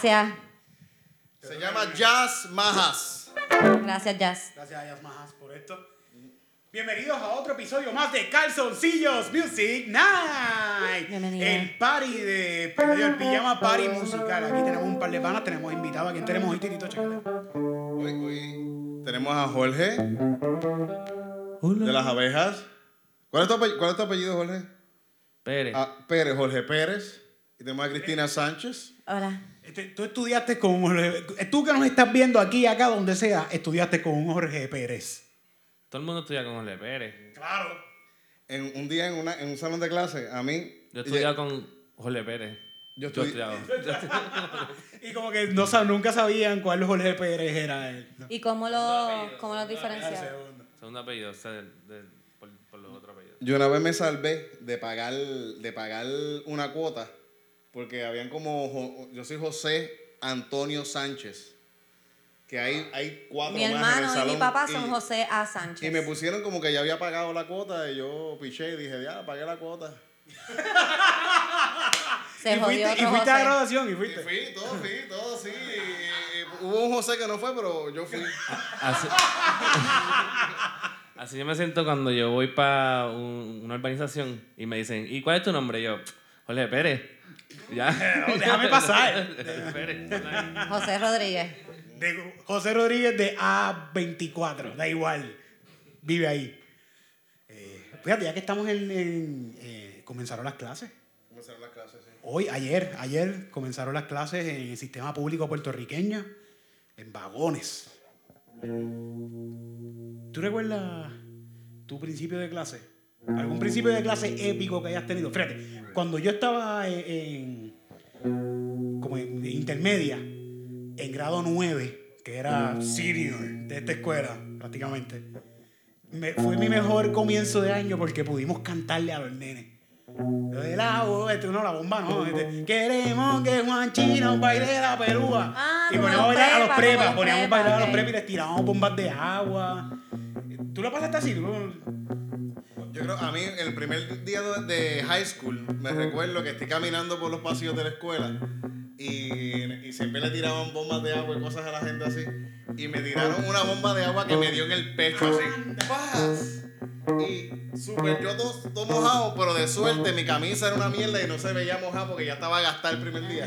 Gracias. Se llama Jazz Majas. Gracias, Jazz. Gracias a Yasmajas por esto. Bienvenidos a otro episodio más de Calzoncillos Music Night. Bienvenido. El party de el pijama party musical. Aquí tenemos un par de panas, tenemos invitados. ¿A quién tenemos hoy, Titito? Chécale. Hoy, hoy tenemos a Jorge de las abejas. ¿Cuál es tu apellido, cuál es tu apellido Jorge? Pérez. Ah, Pérez, Jorge Pérez. Y tenemos a Cristina Sánchez. Hola. Este, tú estudiaste con Jorge- Tú que nos estás viendo aquí, acá, donde sea, estudiaste con un Jorge Pérez. Todo el mundo estudia con Jorge Pérez. Claro. En, un día en, una, en un salón de clase, a mí. Yo he estudiado con Jorge Pérez. Yo Yo estudié- estudiado. Y como que no, sab- nunca sabían cuál Jorge Pérez era él. No. ¿Y cómo lo, cómo lo El diferenciaron? segundo. Segundo apellido, o sea, por, por los otros apellidos. Yo una vez me salvé de pagar, de pagar una cuota porque habían como. Yo soy José Antonio Sánchez. Que hay, hay cuatro Mi más en el hermano y salón. mi papá son y- José A. Sánchez. Y me pusieron como que ya había pagado la cuota y yo piché y dije, ya, pagué la cuota. Se y jodió fuiste, y otro fuiste a graduación y Y fuiste. fui, todo, fui, todo, sí. Y- y hubo un José que no fue, pero yo fui. Así, así yo me siento cuando yo voy para una urbanización y me dicen, ¿y cuál es tu nombre? Y yo, Jorge Pérez. Ya. No, déjame pasar. José Rodríguez. De José Rodríguez de A24, da igual. Vive ahí. Eh, fíjate, ya que estamos en. en, eh, comenzaron las clases. Comenzaron las clases, sí. Hoy, ayer, ayer comenzaron las clases en el sistema público puertorriqueño, en vagones. ¿Tú recuerdas tu principio de clase? ¿Algún principio de clase épico que hayas tenido? Fíjate, cuando yo estaba en, en- como en intermedia, en grado 9, que era senior de esta escuela, prácticamente, me- fue mi mejor comienzo de año porque pudimos cantarle a los nenes. Lo del agua, este, no, la bomba no. este, queremos que Juan Chino baile la pelúa. Ah, y poníamos a bailar a los prepas, poníamos a bailar a los ok. prepas y les tirábamos bombas de agua. ¿Tú lo pasaste así? ¿Tú- Yo creo, a mí, el primer día de high school, me recuerdo que estoy caminando por los pasillos de la escuela y, y siempre le tiraban bombas de agua y cosas a la gente así. Y me tiraron una bomba de agua que me dio en el pecho así. ¡Paz! Y súper yo todo, todo mojado, pero de suerte mi camisa era una mierda y no se veía mojado porque ya estaba gastada el primer día.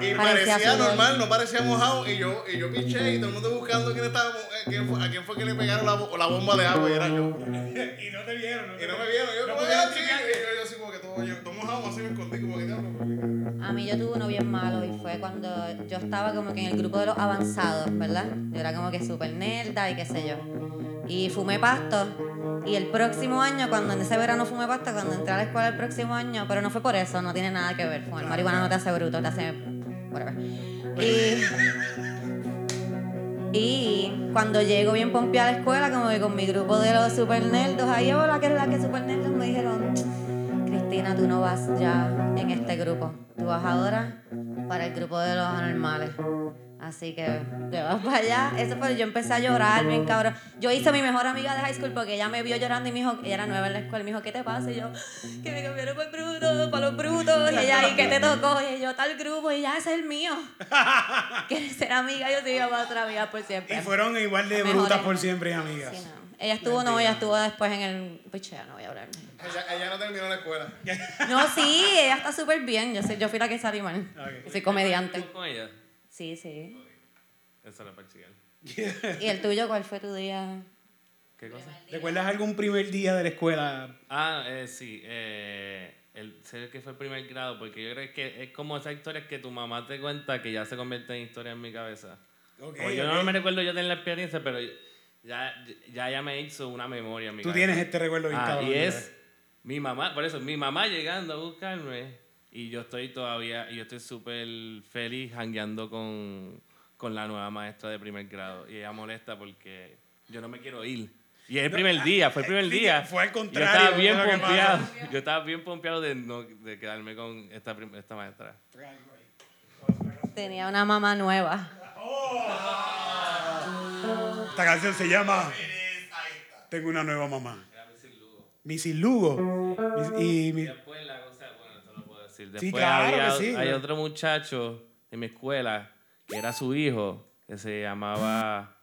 Y Parecía normal, no parecía mojado. Y yo, y yo piché y todo el mundo buscando quién estaba, mo- eh, quién fue, a quién fue que le pegaron la, la bomba de agua y era yo. Y no te vieron, Y no me vieron, yo No sí, chequear. y yo, yo así como que todo, yo, todo mojado, así me escondí como que diablo. porque- A mí yo tuve uno bien malo y fue cuando yo estaba como que en el grupo de los avanzados, ¿verdad? Yo era como que súper nerda y qué sé yo. Y fumé pasto. Y el próximo año, cuando en ese verano fumé pasto, cuando entré a la escuela el próximo año, pero no fue por eso, no tiene nada que ver. Fumar marihuana no te hace bruto, te hace. whatever. Y. Y cuando llego bien pompeada a la escuela, como que con mi grupo de los super nerdos, ahí hola, que es la que super nerdos, me dijeron, Cristina, tú no vas ya en este grupo. Tú vas ahora para el grupo de los anormales. Así que te vas para allá. Eso fue, yo empecé a llorar, bien cabrón. Yo hice a mi mejor amiga de high school porque ella me vio llorando y me dijo, ella era nueva en la escuela, y me dijo, ¿qué te pasa? Y yo, que me cambiaron por bruto, para los brutos. Y ella, ¿y qué te tocó? Y yo, tal grupo, y ya, ese es el mío. ¿Quieres ser amiga? Yo te iba para otra amiga por siempre. Y fueron igual de brutas por siempre y amigas. Sí, no. Ella estuvo, no, ella estuvo después en el... Pichea, no voy a hablar. Ella, ella no terminó la escuela. No, sí, ella está súper bien. Yo, sé, yo fui la que salí mal. Soy comediante. ¿Tú con ella? Sí, sí. Eso era para. ¿Y el tuyo cuál fue tu día? ¿Qué cosa? ¿Recuerdas algún primer día de la escuela? Ah, eh, sí. Eh, el, sé que fue el primer grado, porque yo creo que es como esas historias que tu mamá te cuenta que ya se convierten en historias en mi cabeza. Ok, o yo no me recuerdo yo tener la experiencia, pero ya, ya, ya me hizo una memoria en mi Tú cabeza. tienes este recuerdo Ah, y es mi mamá, por eso, mi mamá llegando a buscarme y yo estoy todavía, y yo estoy súper feliz jangueando con, con la nueva maestra de primer grado. Y ella molesta porque yo no me quiero ir. Y es el primer día, fue el primer sí, día. fue al Y Yo contrario, estaba bien pompeado. Yo estaba bien pompeado de, no, de quedarme con esta, esta maestra. Tenía una mamá nueva. Esta canción se llama Tengo una nueva mamá. Missy Lugo. Miss- Y mi- Después la cosa, bueno, Después Sí, claro había, que sí, hay otro muchacho en mi escuela que era su hijo, que se llamaba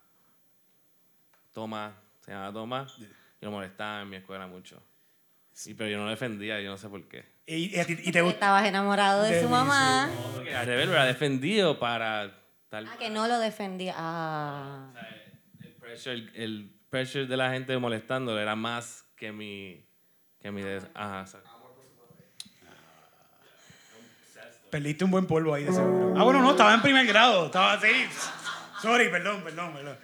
Tomás. Se llamaba Tomás. Y lo molestaba en mi escuela mucho. Y, pero yo no lo defendía, yo no sé por qué. y, y y te gusta. Estabas enamorado de De su mamá. Porque al revés lo era defendido para tal. Ah, que no lo defendía. Ah. El pressure, el pressure de la gente molestándolo era más que mi. Que mi des- Ajá, exacto. Perdiste un buen polvo ahí de seguro. Ah, bueno, no, estaba en primer grado. Estaba así. Sorry, perdón, perdón, perdón.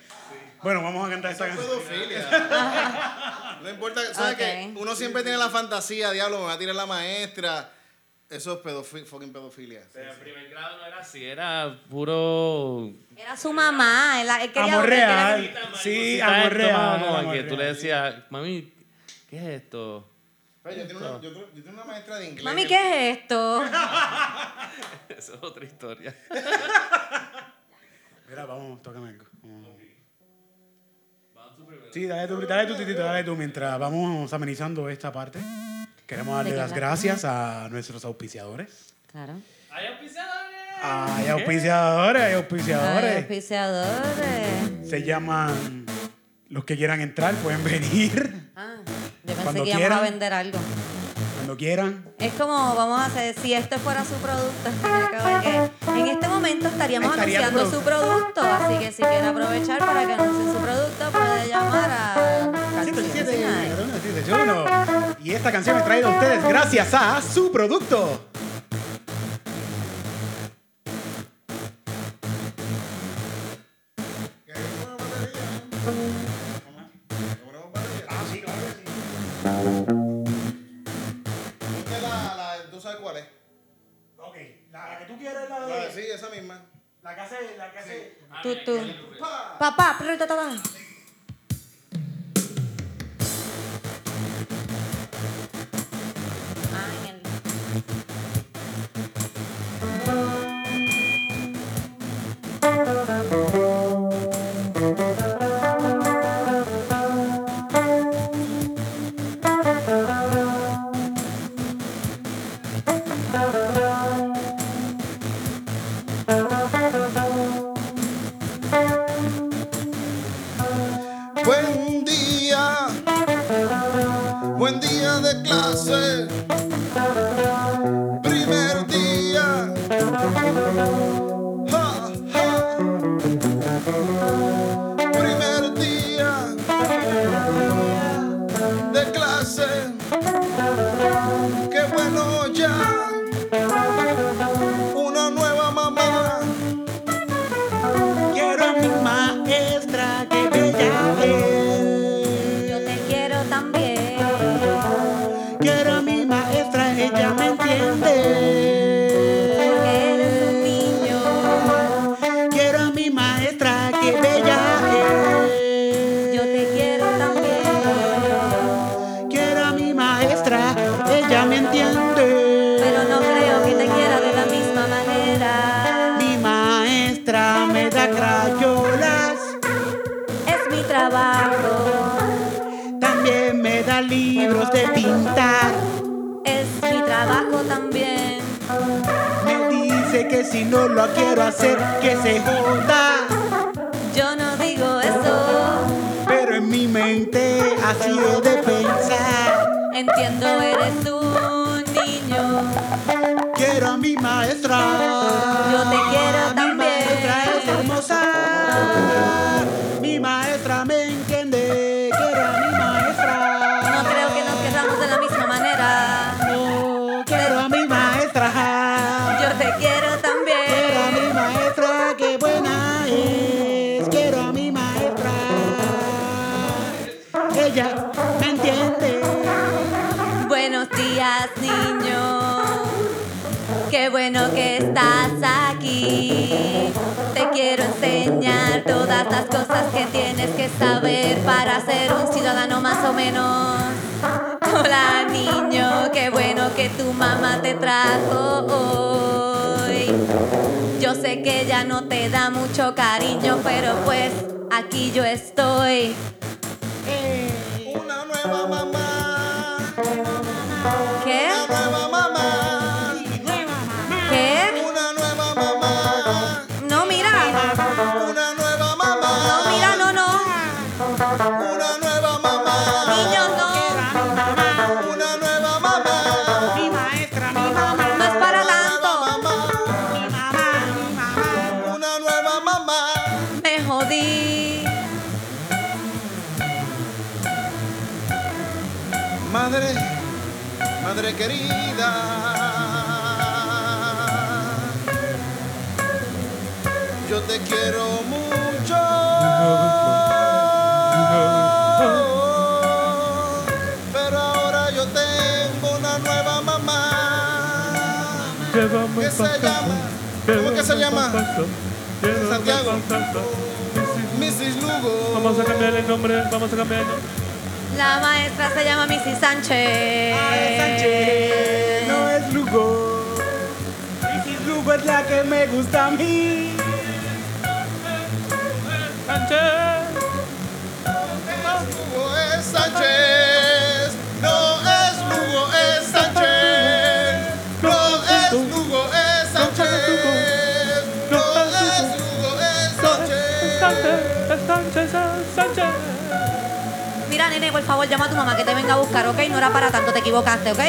Bueno, vamos a cantar esta Eso es canción. pedofilia. no importa, ¿sabes Ok. qué? Uno siempre tiene la fantasía, diablo, me va a tirar la maestra. Eso es pedofi fucking pedofilia. Pero en primer grado no era así, era puro. Era su mamá. Él, él quería Amor real. Sí, amor real. como que tú le decías, mami, ¿qué es esto? Yo tengo una, yo, tengo- yo tengo una maestra de inglés. Mami, ¿qué es esto? Eso es otra historia. Mira, vamos, tócame algo. Vamos. Sí, dale tú, dale tú, titito, dale tú. Mientras vamos amenizando esta parte, queremos darle ¿De qué las gracias a nuestros auspiciadores. Claro. ¡Hay auspiciadores! Hay auspiciadores, hay Ay, auspiciadores. auspiciadores. Se llaman los que quieran entrar, pueden venir yo pensé Cuando que íbamos quieran. a vender algo. cuando quieran. Es como, vamos a hacer, si este fuera su producto, en este momento estaríamos Estaría anunciando su producto, así que si quiere aprovechar para que anuncie su producto, puede llamar a 107, 171. Y esta canción es traída a ustedes gracias a su producto. Que hace. Tú, tú. Buen día de clase, si no lo quiero hacer, que se joda. Yo no digo eso. Pero en mi mente así he de pensar. Entiendo, eres un niño. Quiero a mi maestra. Te quiero enseñar todas las cosas que tienes que saber para ser un ciudadano más o menos. Hola, niño. Qué bueno que tu mamá te trajo hoy. Yo sé que ella no te da mucho cariño, pero pues aquí yo estoy. Una nueva mamá. ¿Qué se llama? ¿Cómo que se llama? Santiago. Mrs. Lugo. Vamos a cambiar el nombre, vamos a cambiar el nombre. La maestra se llama Missy Sánchez. Ay, Sánchez, no es Lugo. Mrs. Lugo es la que me gusta a mí. Sánchez. Sánchez. Mira, nene, por favor, llama a tu mamá que te venga a buscar, ¿ok? No era para tanto, te equivocaste, ¿ok?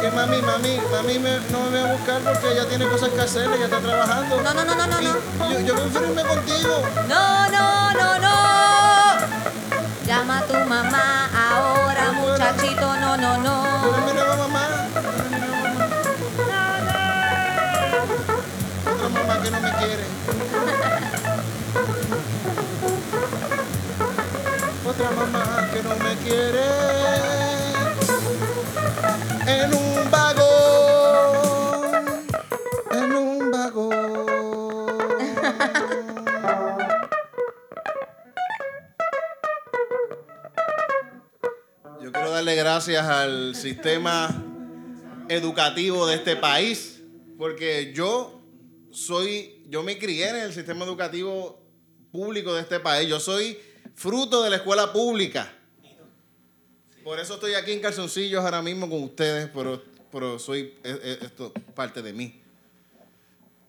Que mami, mami, mami me- no me va a buscar porque ella tiene cosas que hacer, ella está trabajando. No, no, no, no, no, no. yo, yo prefiero irme contigo. No, no, no, no. Llama a tu mamá ahora, muchachito. No, no, no. eres mi nueva mamá. Mi nueva mamá. Otra mamá que no me quiere. Mamá que no me quiere. En un vagón. En un vagón. Yo quiero darle gracias al sistema educativo de este país, porque yo soy, yo me crié en el sistema educativo público de este país. Yo soy fruto de la escuela pública. Por eso estoy aquí en calzoncillos ahora mismo con ustedes, pero, pero soy es- es- esto parte de mí.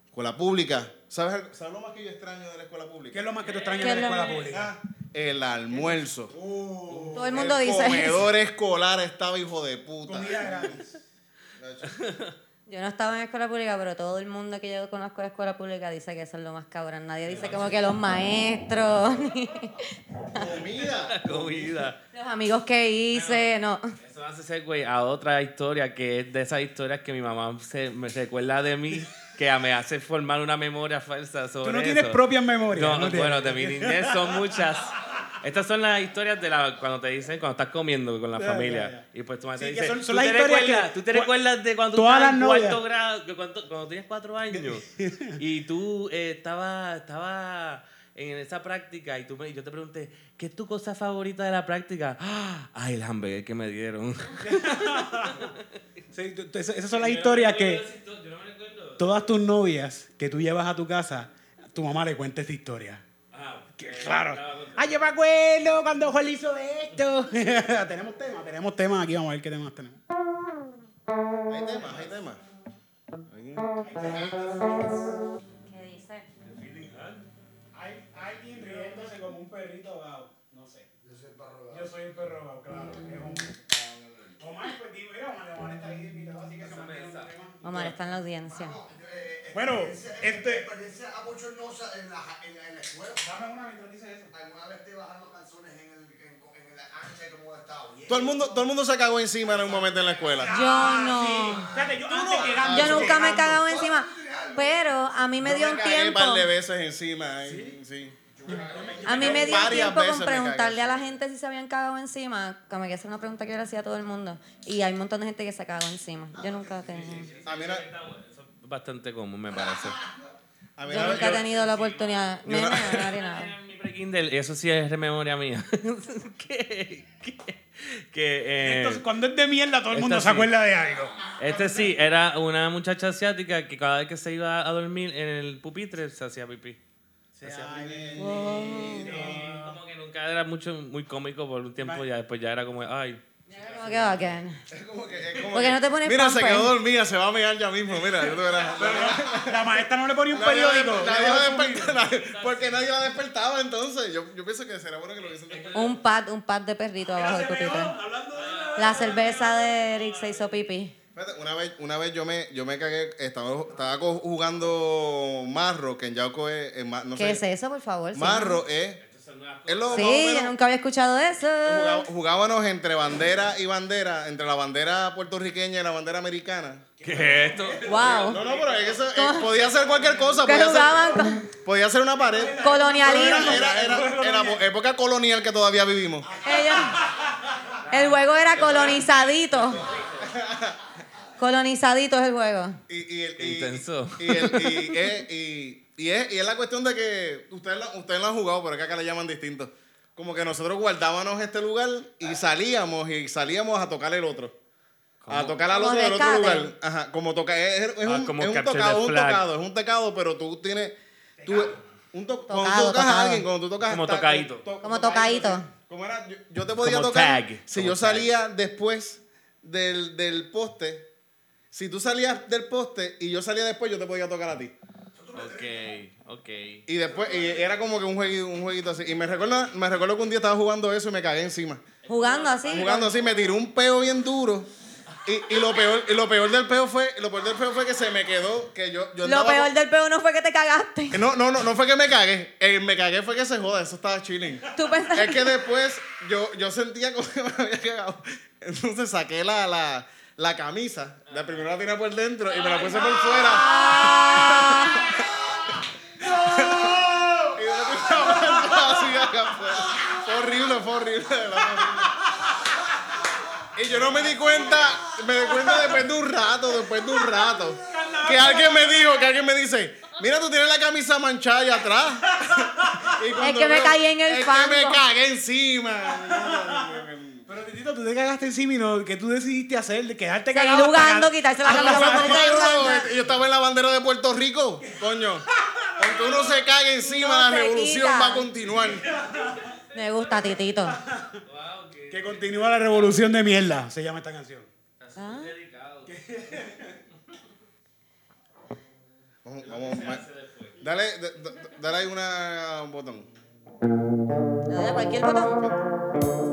Escuela pública. ¿Sabes, ¿Sabes lo más que yo extraño de la escuela pública? ¿Qué es lo más que tú extrañas ¿Qué de la escuela pública? Ah, El almuerzo. Todo el mundo el dice eso. comedor escolar estaba hijo de puta. Comida gratis. Yo no estaba en escuela pública, pero todo el mundo que yo conozco de escuela pública dice que eso es lo más cabrón. Nadie dice como que los maestros, ni Comida. Comida. los amigos que hice, no. Eso hace segue a otra historia que es de esas historias que mi mamá se, me recuerda de mí, que me hace formar una memoria falsa sobre Tú no tienes eso. propias memorias. No, no bueno, de mi niñez son muchas. Estas son las historias de la, cuando te dicen, cuando estás comiendo con la familia. Y pues tu madre Sí, te dice, son- son ¿tú, las te historias recuerdas, que- ¿tú te recuerdas de cuando tú estabas en cuarto grado, cuando, cuando tenías cuatro años y tú eh, estabas estaba en esa práctica y tú me, yo te pregunté, ¿qué es tu cosa favorita de la práctica? ¡Ah! Ay, el hamburger que me dieron. Sí, tú- tú- esas son las historias que todas tus novias que tú llevas a tu casa, tu mamá le cuenta esta historia. Que Claro. Ah, yo me acuerdo cuando Juan hizo esto. tenemos temas, tenemos temas aquí. Vamos a ver qué temas tenemos. Hay temas, hay temas. ¿Qué dice? Hay alguien riéndose como un perrito ahogado. No sé. Yo soy el perro ahogado. Yo soy el perro ahogado, claro. Omar. Pues dime, mira, Omar, Omar está ahí invitado, así que se tema. Omar está en la audiencia. Bueno, este. Experiencia abochornosa en la, en, en la escuela. Dame una mientras dice eso. ¿Alguna vez te bajando calzones en, el, en, en la ancha como estaba bien? Todo el, mundo, todo el mundo se cagó encima en un momento en la escuela. Yo no. Fíjate, yo antes llegando. Yo nunca me he cagado encima. Pero a mí me dio Yo un me cagué tiempo. un par de veces encima. ahí, sí. A mí me dio un tiempo con preguntarle a la gente si se habían cagado encima. Como que esa es una pregunta que yo le hacía a todo el mundo. Y hay un montón de gente que se cagó encima. Yo nunca he tenido. A mí, una- Eso es bastante común, me parece. a mí Yo nunca he tenido la oportunidad. yo no- no eso sí es de memoria mía. que, que, que, eh, Entonces, cuando es de mierda, todo el mundo se acuerda de algo. este sí, era una muchacha asiática que cada vez que se iba a dormir en el pupitre se hacía pipí. Se hacía pipí. Como que nunca era mucho, muy cómico por un tiempo, ya después ya era como, ay. Como que bacán. Es como que- es como Porque que- no te pones Mira, se pamper. quedó dormida, se va a mirar ya mismo. Mira, yo te verás. La maestra no le ponía un Nadie la periódico. desper- nadie la despertaba, nadie- porque nadie la despertaba entonces. Yo, yo pienso que será bueno que lo hubiesen despertado. Un pad, un pad de perrito abajo del pupitre. La cerveza de Eric se hizo pipí. Fíjate, Una vez, una vez yo me, yo me cagué, estaba, estaba co- jugando Marro, que en Yauco es, es ma- no ¿Qué es sé. eso, por favor? Marro es, es lo Sí, yo nunca había escuchado eso. jugá- jugábamos entre bandera y bandera, entre la bandera puertorriqueña y la bandera americana. ¿Qué es esto? Wow. No, no, pero es que eso, eh, podía ser cualquier cosa. Podía jugaban ser, podía ser una pared. colonialismo. Era, era, era, en la po- época colonial que todavía vivimos. Ellos- el juego era colonizadito. Colonizadito es el juego. Y, y, el- y- intenso. Y, el- y, es, y, y es, y es la cuestión de que ustedes, la- ustedes lo han jugado, pero es que acá le llaman distinto. Como que nosotros guardábamos este lugar y salíamos y salíamos a tocar el otro. A tocar al otro del otro lugar. Ajá, como tocar. Es, es Ah, un, como es un tocado, un tocado, es un tocado, pero tú tienes. Tú, un to- cuando Tocado, tú tocas tocado. a alguien, cuando tú tocas. Como ta- tocadito. to- Como tocadito. Como era, yo, yo te podía Como tocar. tag, Si como yo salía después del, del poste, si tú salías del poste y yo salía después, yo te podía tocar a ti. Ok, ok. Y después, y era como que un jueguito, un jueguito así. Y me recuerdo, me recuerdo que un día estaba jugando eso y me cagué encima. Jugando así. Jugando así, me tiró un peo bien duro. Y, y lo peor, y lo peor del peo fue, lo peor del peo fue que se me quedó, que yo, yo Lo peor con- del peo no fue que te cagaste. No, no, no, no fue que me cagué. El me cagué fue que se joda, eso estaba chilling. Tú pensaste. Es que después yo, yo sentía como que me había cagado. Entonces saqué la, la, la camisa. La primera la tiré por dentro y me la puse por fuera. Y. Fue horrible, fue horrible. Y yo no me di cuenta, me di cuenta después de un rato, después de un rato. Que alguien me dijo, que alguien me dice, mira, tú tienes la camisa manchada allá atrás. Y cuando que me veo, caí en el es fango. que me cagué encima. Pero, Titito, tú te cagaste encima y no, ¿qué tú decidiste hacer? De quedarte Seguir cagado. jugando, ca- quitarse la Ah, camisa. seguir Marro, jugando. Yo estaba en la bandera de Puerto Rico, coño. Aunque uno se cague encima, No la revolución quita. va a continuar. Me gusta, Titito. Que continúa la revolución de mierda, se llama esta canción. Ah, Vamos, vamos, dale, d- d- dale ahí una, un botón. le doy a cualquier botón.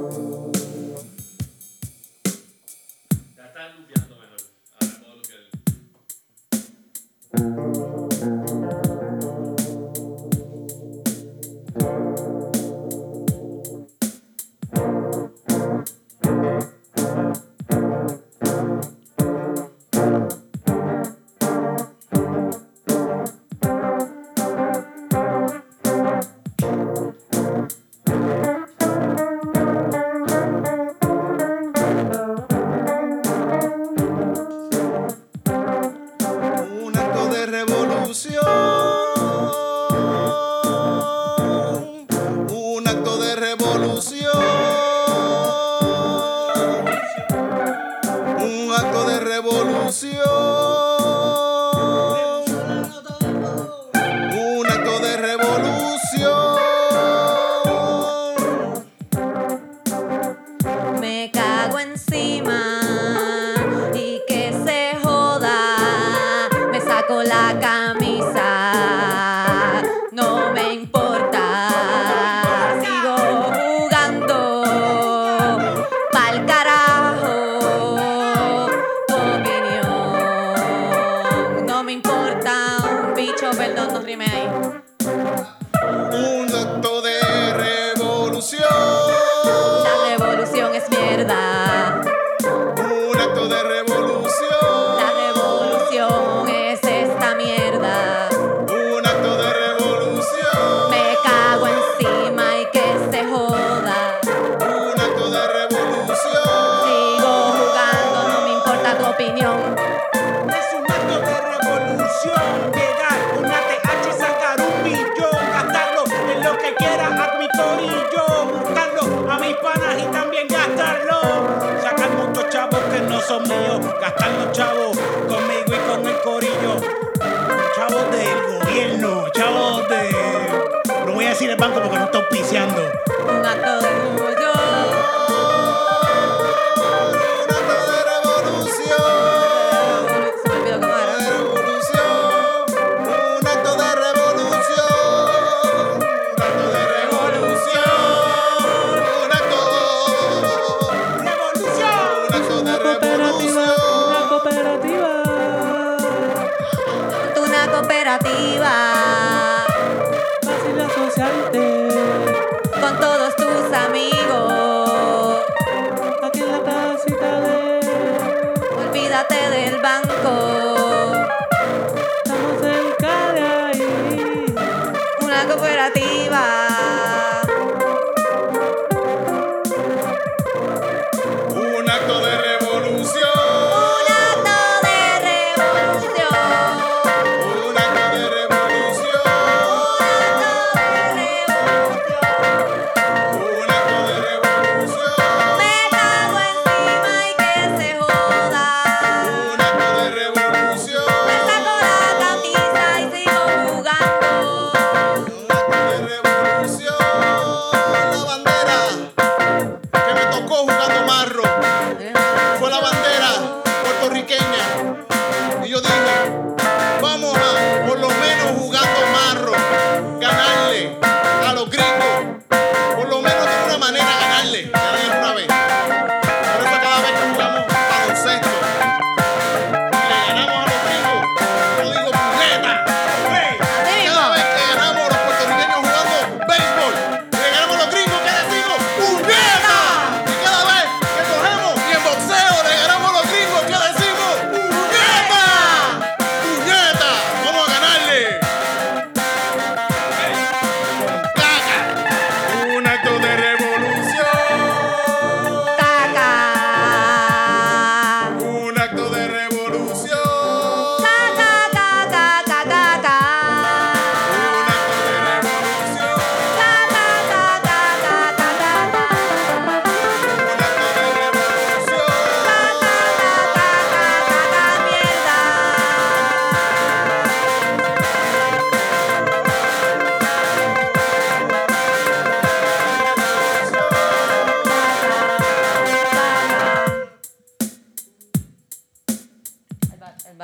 pan como que no está auspiciando.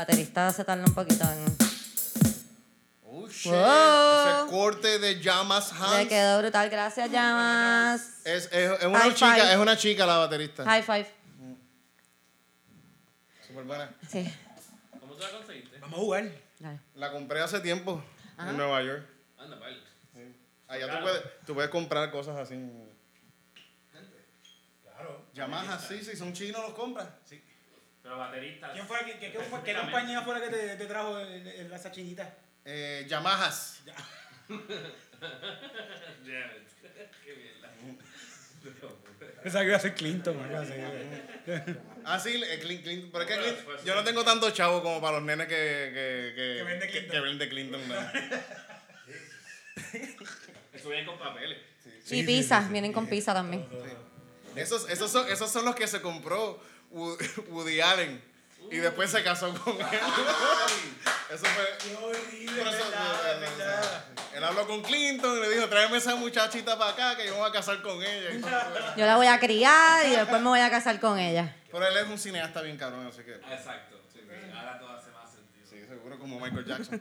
Baterista se tarda un poquito en... Oh, shit. Ese corte de llamas Le Hans. quedó brutal. Gracias, llamas. Es, es, es una High chica, five. es una chica la baterista. High five. Súper buena. Sí. ¿Cómo tú la conseguiste? Vamos a jugar. Dale. La compré hace tiempo Ajá. en Nueva York. Anda, vale. Allá tú puedes, tú puedes comprar cosas así. Claro. Yamaha, sí, sí, son chinos, los compras. Sí. Pero baterista. ¿Quién fue, qué, qué, qué fue- qué compañía fue la que te, te trajo el, el- esa chinita? Eh, Yamahas. Qué mierda. Pensaba que iba a ser Clinton. Ah, sí, eh, Clint- Clint- pero es que así. yo no tengo tanto chavo como para los nenes que, que, que, Que vende Clinton. que vende Clinton. ¿no? Eso viene con papeles. y pizza. Vienen con pizza también. Esos, esos, son, esos son los que se compró Woody, Woody Allen y después se casó con él. Eso fue. Qué horrible, Pero eso- verdad, verdad. Él habló con Clinton y le dijo, tráeme esa muchachita para acá que yo me voy a casar con ella. Yo la voy a criar y después me voy a casar con ella. Pero él es un cineasta bien cabrón, así que... Exacto. Sí. Ahora todo hace más sentido. Sí, seguro como Michael Jackson.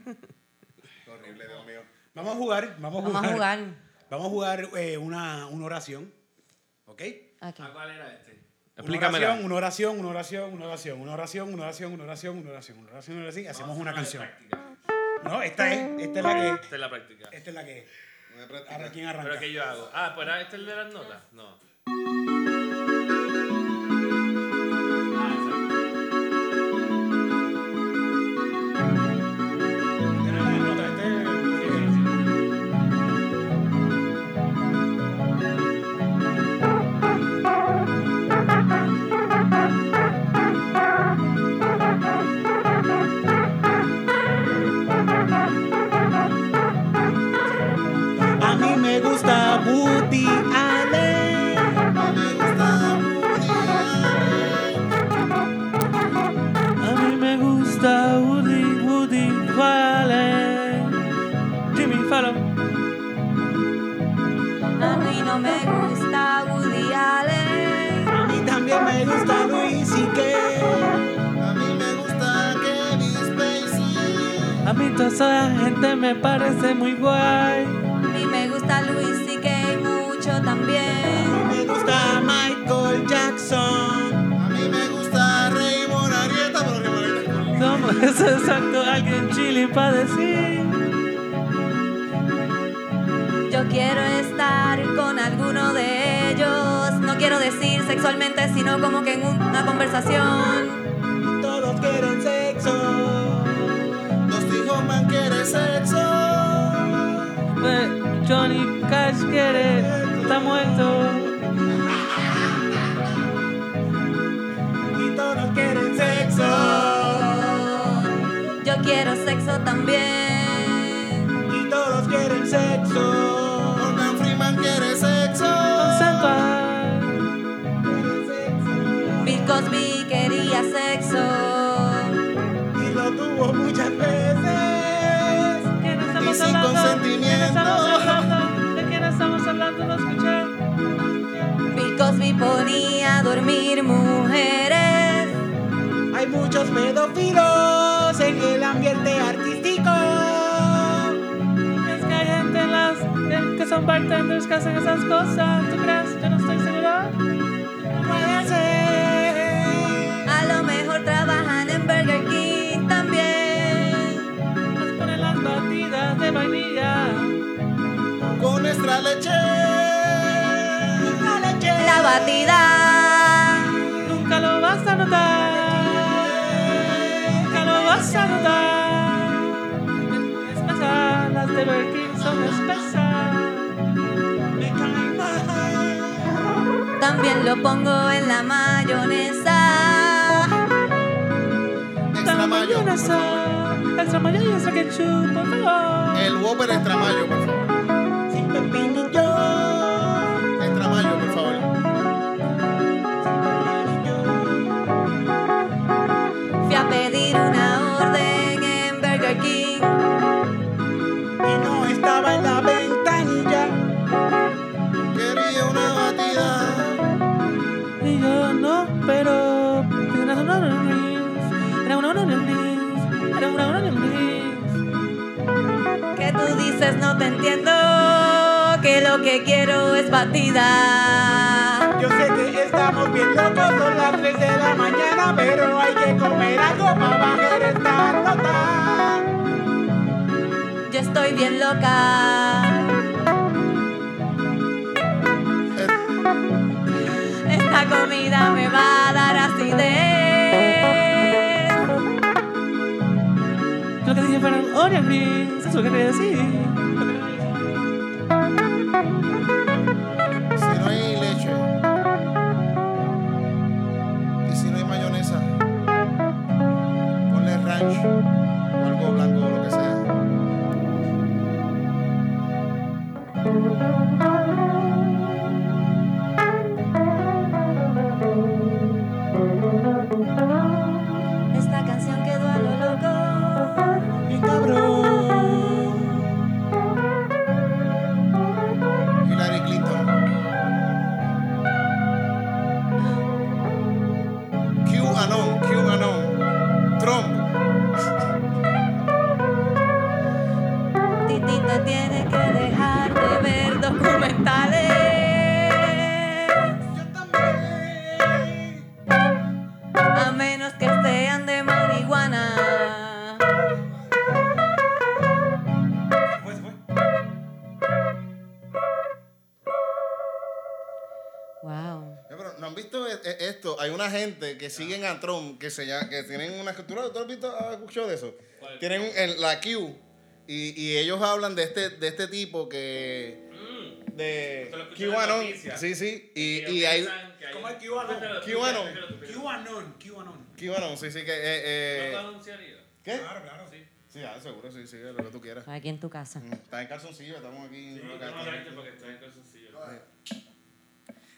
Qué horrible, Dios mío. Vamos a jugar. Vamos a Vamos jugar. a jugar. Vamos a jugar eh, una, una oración. ¿Ok? Aquí. ¿A cuál era este? Una Explícamela. oración, una oración, una oración, una oración, una oración, una oración, una oración, una oración, una oración, una oración, y hacemos una canción. No, esta es, esta es la que, Esta es la práctica. esta es la que. Practicar. Ahora quién ¿Pero arranca. qué yo hago? Ah, pues era este el de las notas. No. Esa gente me parece muy guay. A mí me gusta Luis y que mucho A también. mí me gusta Michael Jackson. A mí me gusta Raymond Arieta, pero Raymond Arieta es cool. Somos es exacto alguien chile para decir. Yo quiero estar con alguno de ellos. No quiero decir sexualmente, sino como que en una conversación. Johnny Cash quiere, está muerto. Y todos quieren sexo. Yo quiero sexo también. Y todos quieren sexo. Morgan Freeman quiere sexo. Sensual. Quieren sexo. Bill Cosby quería sexo. Y lo tuvo muchas veces. ¿Quién estamos Y sin consentimiento. Bill Cosby ponía a dormir mujeres. Hay muchos pedófilos en el ambiente artístico. Es que hay gente en las que- que son bartenders que hacen esas cosas. ¿Tú crees? Yo no estoy segura. Puede ser. A lo mejor trabajan en Burger King también. Nos ponen las batidas de vainilla. Con nuestra leche. Nunca lo vas a notar. Nunca lo vas a notar. Es espesa, las de Burger King son espesas. Me cae mal. También lo pongo en la mayonesa. Extra mayonesa, extra mayo y extra ketchup, por favor. El Whopper extra mayo, por favor. Sin pepinillo. Tú dices no te entiendo. Que lo que quiero es batida. Yo sé que estamos bien locos, son las 3 de la mañana, pero hay que comer algo para bajar esta nota. Yo estoy bien loca. Esta comida me va a dar acidez. Rings. Eso es lo que quería decir. Si no hay leche. Y si no hay mayonesa. Ponle ranch. O algo blanco o lo que sea. Que siguen a Trump que se llama, que tienen una escritura. ¿Tú has visto has escuchado de eso? Tienen la Q y, y ellos hablan de este, de este tipo que. De en la QAnon. Sí, sí. Y, y hay. ¿Cómo es QAnon? QAnon. QAnon, QAnon. QAnon, sí, sí, que. Eh, ¿No eh? ¿Qué? Claro, claro. Sí. Sí, ah, seguro, sí, sí, lo que tú quieras. Aquí en tu casa. Mm, Estás en calzoncillo, estamos aquí. No, no, no, porque estoy en calzoncillo.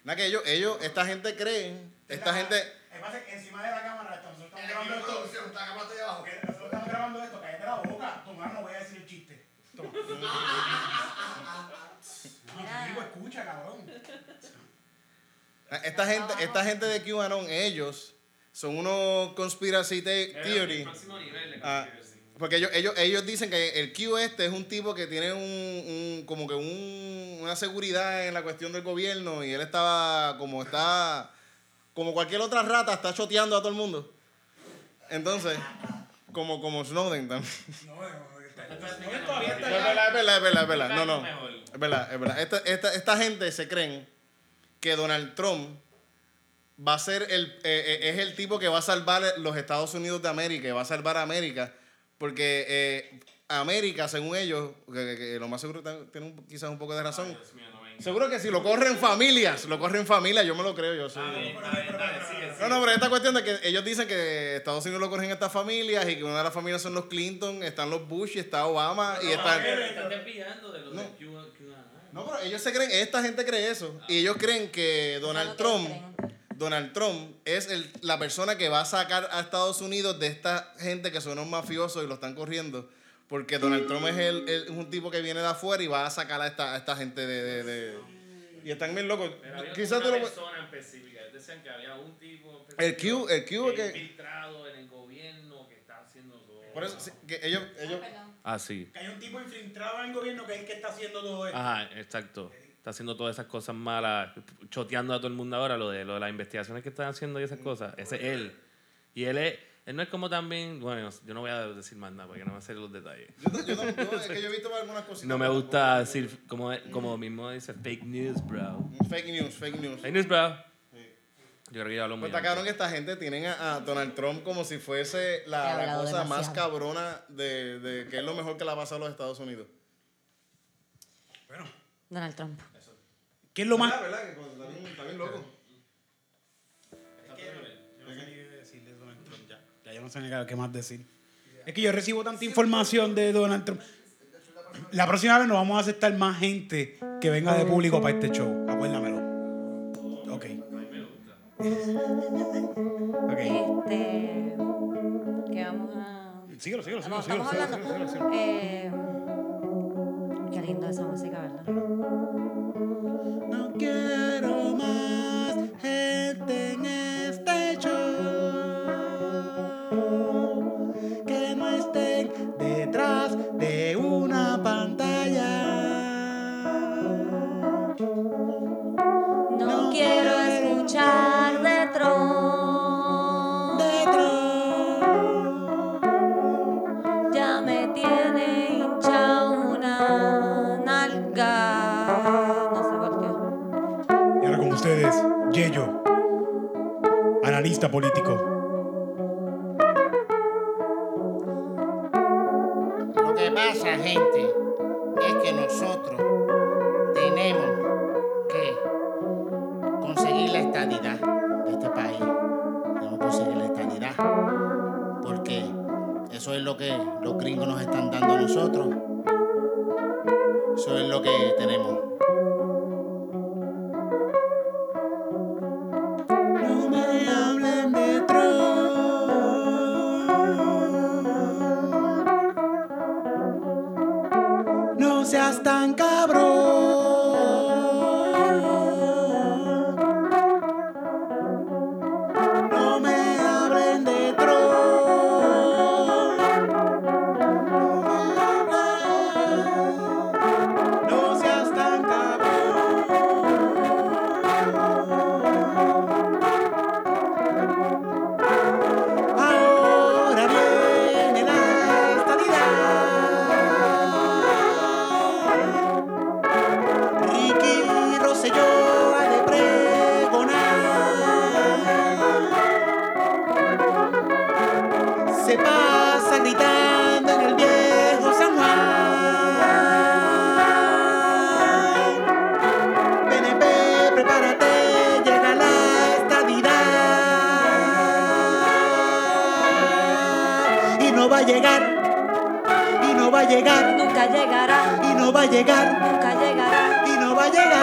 Nada, que ellos, ellos, esta gente creen, esta gente. Que encima de la cámara nosotros estamos grabando esto. está acá de abajo. Nosotros estamos grabando esto, cállate la boca. Toma, no voy a decir el chiste. Toma. No, escucha, cabrón. Esta gente, esta gente de QAnon, ellos son unos conspiracy te- theory. Ah, porque ellos, ellos, ellos dicen que el Q este es un tipo que tiene un, un- como que un- una seguridad en la cuestión del gobierno y él estaba como está como cualquier otra rata está choteando a todo el mundo. Entonces, como como Snowden también. No, todavía está Es verdad, es verdad, es verdad, es verdad. No, no. Es verdad, es verdad. Esta, esta, esta gente se creen que Donald Trump va a ser el, eh, eh, es el tipo que va a salvar los Estados Unidos de América, que va a salvar a América, porque eh, América, según ellos, que, que- que lo más seguro tiene quizás un poco de razón. Dios mío, no me Seguro que si lo corren familias, lo corren familias, yo me lo creo, yo dale, sigue, No, sigue. no, pero esta cuestión de que ellos dicen que Estados Unidos lo corren estas familias y que una de las familias son los Clinton, están los Bush y está Obama y están... Pero desviando de No. de. No, pero ellos se creen, esta gente cree eso. Y ellos creen que Donald Trump. Donald Trump es el- la persona que va a sacar a Estados Unidos de esta gente que son unos mafiosos y lo están corriendo. Porque Donald Trump es, el, el- es un tipo que viene de afuera y va a sacar a esta, a esta gente de, de- de- Y están bien locos. Quizás tú una lo... persona específica. Decían que había un tipo El Q- el Q que que- infiltrado en el gobierno que está haciendo todo. Por eso, sí, que ellos... ellos Ah, sí. Que hay un tipo infiltrado en el gobierno que es el que está haciendo todo esto. Ajá, exacto. Está haciendo todas esas cosas malas, choteando a todo el mundo ahora, lo de, lo de las investigaciones que están haciendo y esas cosas. Ese es él. Y él es, él no es como también, bueno, yo no voy a decir más nada porque no me sé los detalles. yo, no- yo no- yo- es que yo he visto algunas cositas. No me gusta decir, como, como mismo dice, fake news, bro. Fake news, fake news. Fake news, bro. Sí. Yo creo que ya lo Pues está cabrón que esta gente tienen a, a Donald Trump como si fuese la, la cosa más demasiado. cabrona de, de que es lo mejor que le ha pasado a los Estados Unidos. Bueno, Donald Trump. ¿qué es lo más? ¿Verdad, verdad? Que está bien loco. Yo no sé ni qué más decir. Es que yo recibo tanta información de Donald Trump. La próxima vez nos vamos a aceptar más gente que venga de público para este show. Acuérdamelo. Ok. Ok. Este. Que vamos a. Síguelo, síguelo, síguelo, síguelo, síguelo. Eh, qué lindo esa música, ¿verdad? No quiero político. Llegará. y no va a llegar, Nunca llegará. y no va a llegar.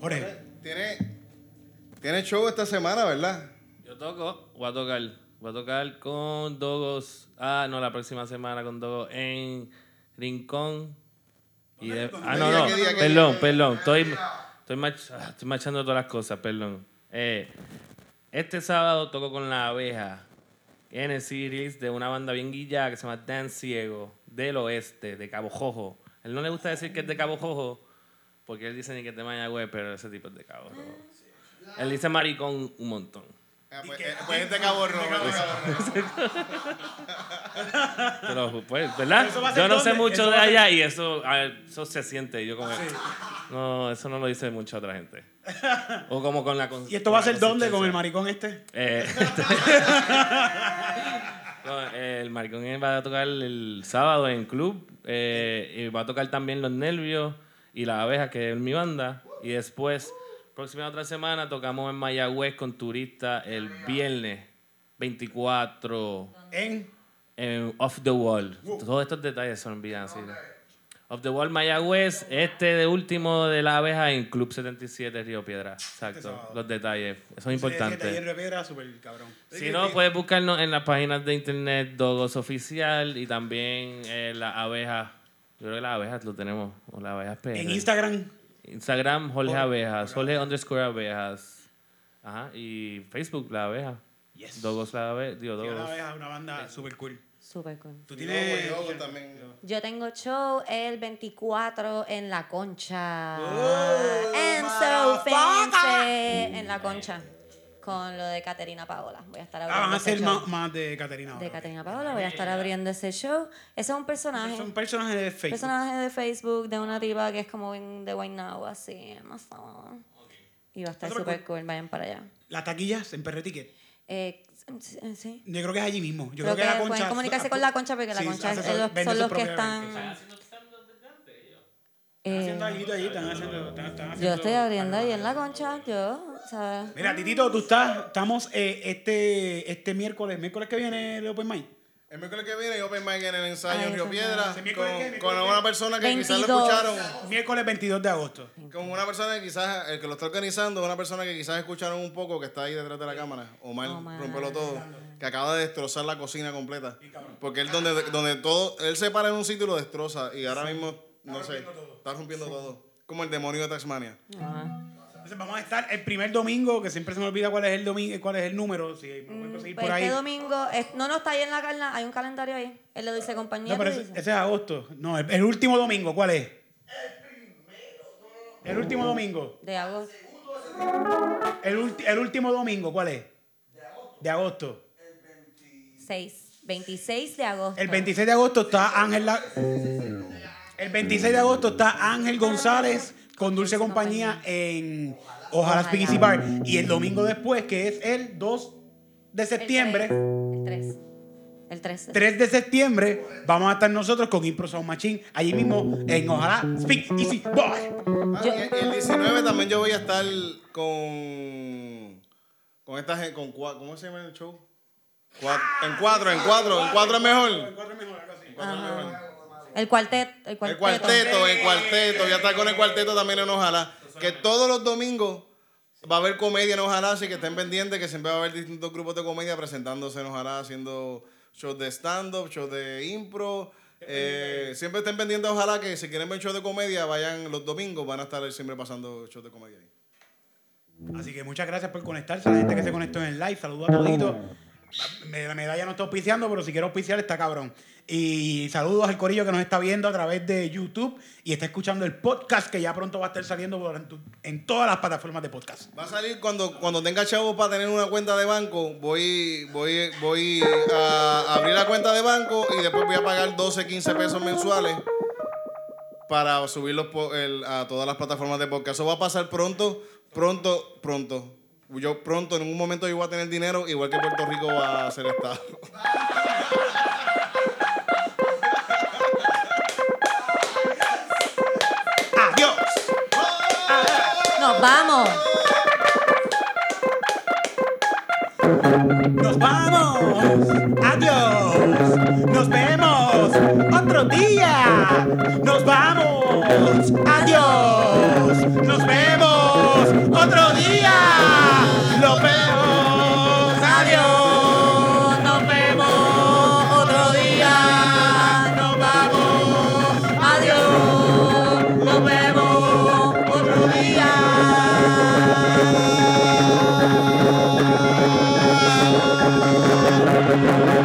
Jorge. Tiene, tiene show esta semana, ¿verdad? Yo toco, voy a tocar. Voy a tocar con Dogos. Ah, no, la próxima semana con Dogos en Rincón. Y de- ah, no, no. ¿Qué día, qué Perdón, perdón. Estoy, estoy, mach- ah, estoy machando todas las cosas, perdón. Eh, este sábado toco con la abeja en el series de una banda bien guillada que se llama Dan Ciego del oeste, de Cabo Jojo. Él no le gusta decir que es de Cabo Jojo porque él dice ni que de Mayagüez, pero ese tipo es de Cabo Rojo. Él dice maricón un montón. Ah, pues, eh, pues es de Cabo Rojo. Pero, pues, ¿verdad? ¿Eso va a ser Yo no sé mucho ¿Eso de allá y eso, a ver, eso se siente. Yo como, no, eso no lo dice mucha otra gente. O como con la ¿Y esto va a ser dónde con el maricón este? Eh, no, el maricón va a tocar el sábado en club eh, y va a tocar también Los Nervios y La Abeja, que es mi banda. Y después, próxima otra semana, tocamos en Mayagüez con turistas el viernes 24 En. en Off the Wall. Todos estos detalles son bien así. ¿no? Off the Wall Mayagüez, este de último de la abeja en Club 77 Río Piedra. Exacto. sábado. Los detalles. Eso es importante. de piedra, súper cabrón. Si no, puedes buscarnos en las páginas de internet Dogos Oficial y también eh, la abeja. Yo creo que las abejas lo tenemos. O las abejas PR. En Instagram. Instagram, Jorge Abejas. Jorge underscore abejas. Ajá. Y Facebook, la abeja. Yes. Dogos la abeja. Digo, Una banda súper cool. Super cool. Tú tienes. luego también. Yo tengo show el 24 en La Concha. Oh, And so fancy. En La Concha. Con lo de Caterina Paola. Voy a estar Ah, abriendo van a ser más, más de Caterina. ahora, De. Caterina Paola. Voy a estar abriendo ese show. Ese es un personaje. Son personajes de Facebook. personaje de Facebook de una tipa que es como de Guaynabo, así, no sé. Y va a estar Súper cool, vayan para allá. Las taquillas en Perre Ticket. Eh, sí, sí. Yo creo que es allí mismo. Yo Creo creo que, la que concha. pueden comunicarse con la concha porque la Sí, concha hace es son los que están. eventos. Eh, Haciendo algo allí, están haciendo, están- están yo haciendo- estoy abriendo ahí en la concha, yo, Mira, Titito, tú estás, estamos eh, este, este miércoles, miércoles que viene el Open Mic. El miércoles que viene, Open Mic en el ensayo Ay, en Río Piedra, con, una persona que quizás lo 22. escucharon. Miércoles 22 de agosto. Con una persona que quizás, el que lo está organizando, una persona que quizás escucharon un poco, que está ahí detrás de la cámara, Omar, Omar. rompelo todo, que acaba de destrozar la cocina completa. Porque él donde, donde todo, él se para en un sitio y lo destroza. Y ahora mismo, no sé, está rompiendo todo. Como el demonio de Tasmania. Ajá. Entonces vamos a estar el primer domingo, que siempre se me olvida cuál es el domingo, cuál es el número, si me lo pueden conseguir Pues por ahí. este domingo, es- no, no está ahí en la carna, hay un calendario ahí. Él le dice compañía. No, pero ¿qué ese, es agosto. No, el, el último domingo, ¿cuál es? El último domingo. De agosto. El, ulti- el último domingo, ¿cuál es? De agosto. 6. 26 de agosto. El 26 de agosto está Ángel. La- El 26 de agosto está Ángel González con Dulce Compañía en Ojalá Speakeasy Bar. Y el domingo después, que es el 2 de septiembre. El 3. El 3. 3 de septiembre, vamos a estar nosotros con Impro Sound Machine, allí mismo en Ojalá Speak Easy Bar. Ah, el 19 también yo voy a estar con. Con esta gente. Con, ¿Cómo se llama el show? Cua- en cuatro, en cuatro, en cuatro es mejor. En cuatro es mejor. El cuarteto. El El cuarteto. cuarteto, el cuarteto, ya está con el cuarteto también en Ojalá. Que todos los domingos va a haber comedia en Ojalá, así que estén pendientes que siempre va a haber distintos grupos de comedia presentándose en Ojalá, haciendo shows de stand-up, shows de impro. Eh, siempre estén pendientes, ojalá que si quieren ver shows de comedia, vayan los domingos, van a estar siempre pasando shows de comedia ahí. Así que muchas gracias por conectarse. A la gente que se conectó en el live, saludos a toditos. Me- La medalla no está auspiciando, pero si quiero auspiciar está cabrón. Y saludos al corillo que nos está viendo a través de YouTube y está escuchando el podcast que ya pronto va a estar saliendo por- en, tu- en todas las plataformas de podcast. Va a salir cuando, cuando tenga chavos para tener una cuenta de banco, voy, voy, voy a abrir la cuenta de banco y después voy a pagar 12, 15 pesos mensuales para subirlos a todas las plataformas de podcast. Eso va a pasar pronto, pronto, pronto. Yo pronto, en un momento yo voy a tener dinero, igual que Puerto Rico va a ser Estado. vamos. ¡Nos vamos! ¡Adiós! ¡Nos vemos! ¡Otro día! ¡Nos vamos! ¡Adiós! ¡Nos vemos! ¡Otro día! ¡Lo veo! Ah!